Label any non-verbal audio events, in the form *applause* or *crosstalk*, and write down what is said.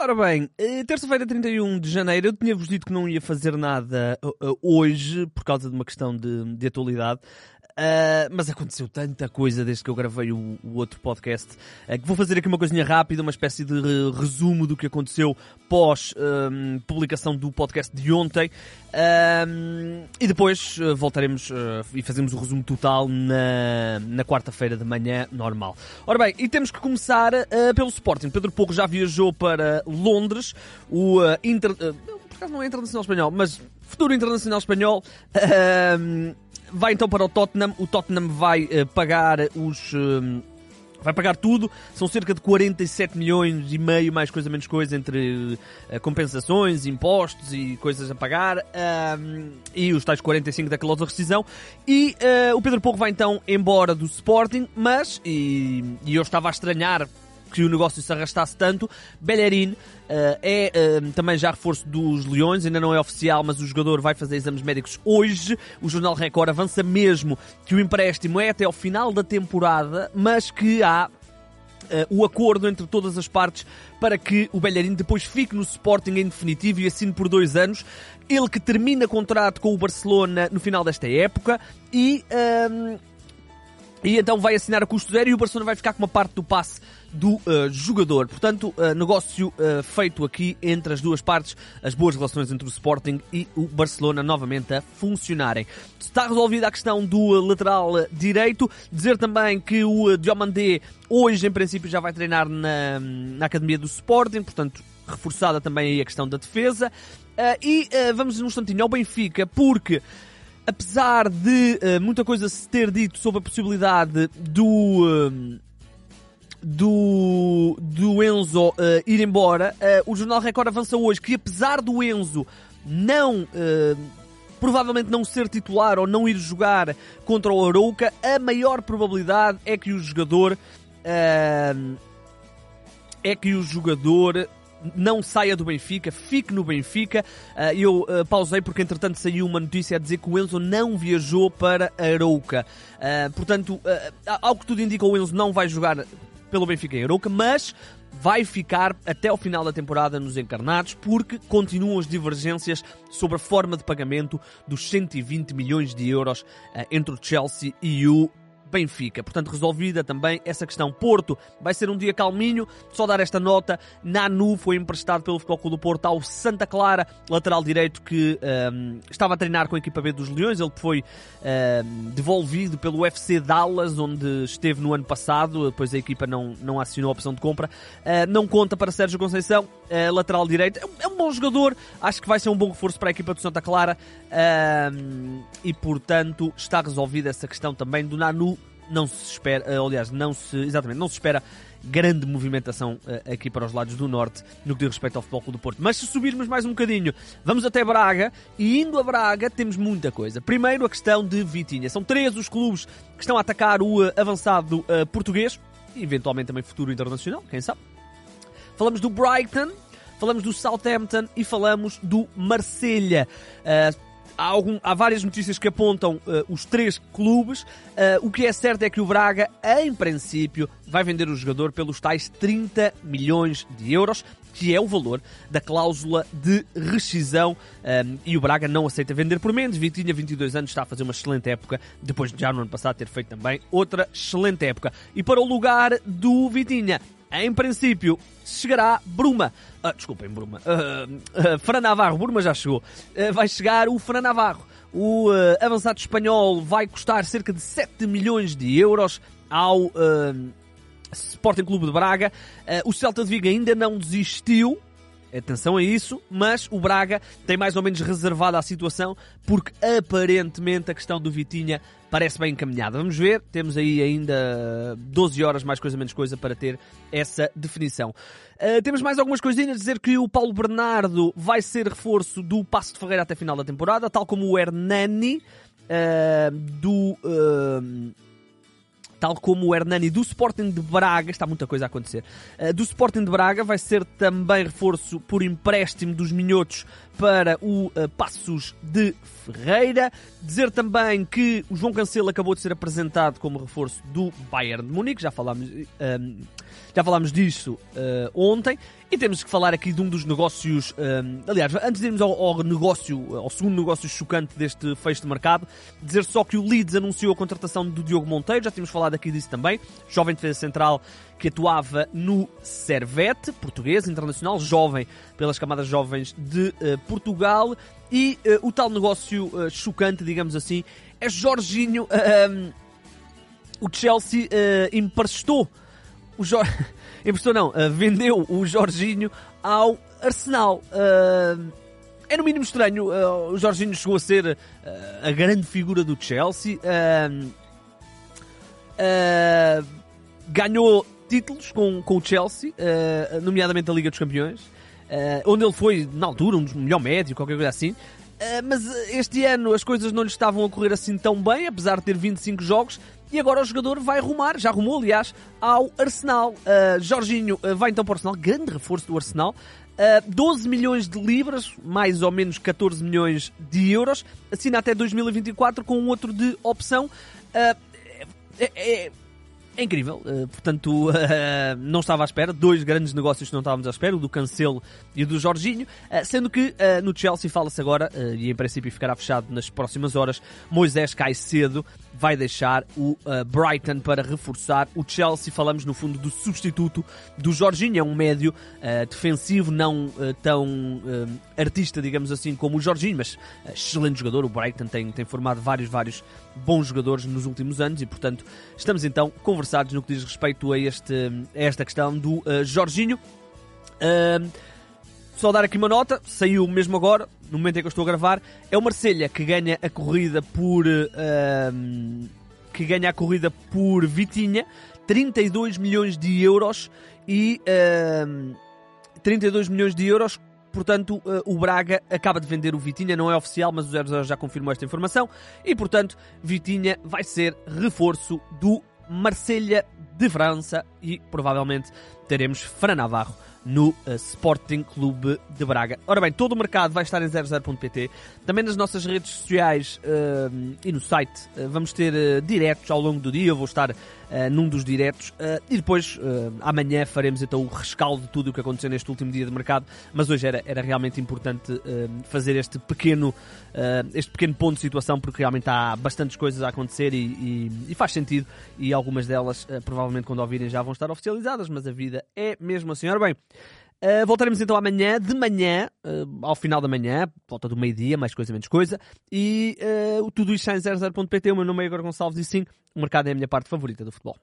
Ora bem, eh, terça-feira, 31 de janeiro, eu tinha-vos dito que não ia fazer nada uh, uh, hoje por causa de uma questão de, de atualidade. Uh, mas aconteceu tanta coisa desde que eu gravei o, o outro podcast uh, que vou fazer aqui uma coisinha rápida, uma espécie de re resumo do que aconteceu pós um, publicação do podcast de ontem um, e depois uh, voltaremos e fazemos o resumo total na, na quarta-feira de manhã normal. Ora bem, e temos que começar pelo Sporting. Pedro Porro já viajou para Londres, o Inter... por acaso não é internacional espanhol, mas futuro internacional espanhol vai então para o Tottenham. O Tottenham vai uh, pagar os. Uh, vai pagar tudo, são cerca de 47 milhões e meio, mais coisa menos coisa, entre uh, compensações, impostos e coisas a pagar, e os tais 45 da cláusula de rescisão. E o Pedro Porro vai então embora do Sporting, mas, e, e eu estava a estranhar que o negócio se arrastasse tanto. Bellerin uh, é uh, também já reforço dos Leões, ainda não é oficial, mas o jogador vai fazer exames médicos hoje. O Jornal Record avança mesmo que o empréstimo é até ao final da temporada, mas que há Uh, o acordo entre todas as partes para que o Bellerin depois fique no Sporting em definitivo e assine por dois anos. Ele que termina contrato com o Barcelona no final desta época e, uh, e então vai assinar a custo zero e o Barcelona vai ficar com uma parte do passe do uh, jogador. Portanto, uh, negócio uh, feito aqui entre as duas partes, as boas relações entre o Sporting e o Barcelona novamente a funcionarem. Está resolvida a questão do lateral direito. Dizer também que o Diomandé hoje, em princípio, já vai treinar na, na academia do Sporting, portanto, reforçada também aí a questão da defesa. e vamos num instantinho ao Benfica, porque apesar de uh, muita coisa se ter dito sobre a possibilidade do. Uh, do, do Enzo uh, ir embora, uh, o Jornal Record avança hoje que apesar do Enzo não uh, provavelmente não ser titular ou não ir jogar contra o Arouca, a maior probabilidade é que o jogador é que o jogador não saia do Benfica, fique no Benfica. eu pausei porque entretanto saiu uma notícia a dizer que o Enzo não viajou para Arouca. portanto, ao que tudo indica, o Enzo não vai jogar pelo Benfica em Arouca, mas vai ficar até ao final da temporada nos encarnados porque continuam as divergências sobre a forma de pagamento dos 120 milhões de euros uh, entre o Chelsea e o Benfica. Portanto, resolvida também essa questão. Porto vai ser um dia calminho. Só dar esta nota: Nanu foi emprestado pelo Futebol Clube do Porto ao Santa Clara, lateral direito que um, estava a treinar com a equipa B dos Leões. Ele foi um, devolvido pelo UFC Dallas, onde esteve no ano passado. Depois a equipa não, não assinou a opção de compra. Uh, não conta para Sérgio Conceição, uh, lateral direito. É um bom jogador. Acho que vai ser um bom reforço para a equipa do Santa Clara. Uh, e portanto está resolvida essa questão também do Nanu não se espera, eh, aliás, não se, exatamente, não se espera grande movimentação uh, aqui para os lados do norte no que diz respeito ao Futebol do Porto. Mas se subirmos mais um bocadinho, vamos até Braga e indo a Braga temos muita coisa. Primeiro a questão de Vitinha. São três os clubes que estão a atacar o uh, avançado português eventualmente também futuro internacional, quem sabe. Falamos do Brighton, falamos do Southampton e falamos do Marselha. Há, algum, há várias notícias que apontam uh, os três clubes. Uh, o que é certo é que o Braga, em princípio, vai vender o jogador pelos tais 30 milhões de euros, que é o valor da cláusula de rescisão. Um, eh, e o Braga não aceita vender por menos. Vitinha, 22 anos, está a fazer uma excelente época, depois de já no ano passado ter feito também outra excelente época. E para o lugar do Vitinha, em princípio, chegará Bruma. Uh, desculpem, Bruma. Uh, uh, Fran Navarro, Bruma já chegou. Uh, vai chegar o Fran Navarro. O avançado espanhol vai custar cerca de 7 milhões de euros ao Sporting Clube de Braga. o Celta de Vigo ainda não desistiu Atenção a isso, mas o Braga tem mais ou menos reservada a situação porque aparentemente a questão do Vitinha parece bem encaminhada. Vamos ver, temos aí ainda 12 horas, mais coisa menos coisa, para ter essa definição. Uh, temos mais algumas coisinhas, dizer que o Paulo Bernardo vai ser reforço do Passo de Ferreira até a final da temporada, tal como o Hernani uh, do... Uh, tal como o Hernani do Sporting de Braga, está muita coisa a acontecer, uh, do Sporting de Braga, vai ser também reforço por empréstimo dos minhotos para o uh, Passos de Ferreira. Dizer também que o João Cancelo acabou de ser apresentado como reforço do Bayern de Munique, já falámos, uh, Já falámos disso uh, ontem e temos que falar aqui de um dos negócios. Uh, aliás, antes de irmos ao, ao, negócio, ao segundo negócio chocante deste fecho de mercado, dizer só que o Leeds anunciou a contratação do Diogo Monteiro, já tínhamos falado aqui disso também, jovem defesa central que atuava no Servete, português, internacional, jovem, pelas camadas jovens de uh, Portugal, e o tal negócio chocante, digamos assim, é Jorginho. *laughs* o Chelsea emprestou o Jorge. *laughs* Emprestou não, uh, vendeu o Jorginho ao Arsenal. Uh, é no mínimo estranho. Uh, o Jorginho chegou a ser a grande figura do Chelsea. ganhou títulos com, com o Chelsea, nomeadamente a Liga dos Campeões. onde ele foi, na altura, um dos melhor médio, qualquer coisa assim. mas este ano as coisas não lhe estavam a correr assim tão bem, apesar de ter 25 jogos. E agora o jogador vai rumar, já rumou aliás, ao Arsenal. Uh, Jorginho uh, vai então para o Arsenal, grande reforço do Arsenal. Uh, 12 milhões de libras, mais ou menos 14 milhões de euros. Assina até 2024 com um outro de opção. Uh, é, é, é incrível, uh, portanto, uh, *laughs* não estava à espera. Dois grandes negócios que não estávamos à espera, o do Cancelo e o do Jorginho. Uh, sendo que no Chelsea fala-se agora, e em princípio ficará fechado nas próximas horas, Moisés Caicedo vai deixar o Brighton para reforçar o Chelsea. Falamos no fundo do substituto do Jorginho, é um médio defensivo, não tão artista, digamos assim, como o Jorginho, mas excelente jogador. O Brighton tem, tem formado vários, vários bons jogadores nos últimos anos e, portanto, estamos então no que diz respeito a, este, a esta questão do uh, Jorginho. Uh, só dar aqui uma nota, saiu mesmo agora, no momento em que eu estou a gravar, é o Marselha que ganha a corrida por uh, que ganha a corrida por Vitinha, 32 milhões de euros e uh, 32 milhões de euros Portanto, eh, o Braga acaba de vender o Vitinha, não é oficial, mas o 00 já confirmou esta informação. E, portanto, Vitinha vai ser reforço do Marselha de França e provavelmente teremos Fran Navarro no uh, Sporting Clube de Braga. Ora bem, todo o mercado vai estar em 00.pt. Também nas nossas redes sociais uh, e no site uh, vamos ter diretos ao longo do dia. Eu vou estar num dos diretos e depois amanhã faremos então o rescaldo de tudo o que aconteceu neste último dia de mercado. Mas hoje era, era realmente importante fazer este pequeno, este pequeno ponto de situação porque realmente há bastantes coisas a acontecer e, e, e faz sentido. E algumas delas, provavelmente quando ouvirem, já vão estar oficializadas, mas a vida é mesmo assim. Ora bem. Uh, voltaremos então amanhã, de manhã, uh, ao final da manhã, volta do meio-dia, mais coisa, menos coisa. E uh, tudo isto está em 00.pt. O meu nome é Igor Gonçalves e sim, o mercado é a minha parte favorita do futebol.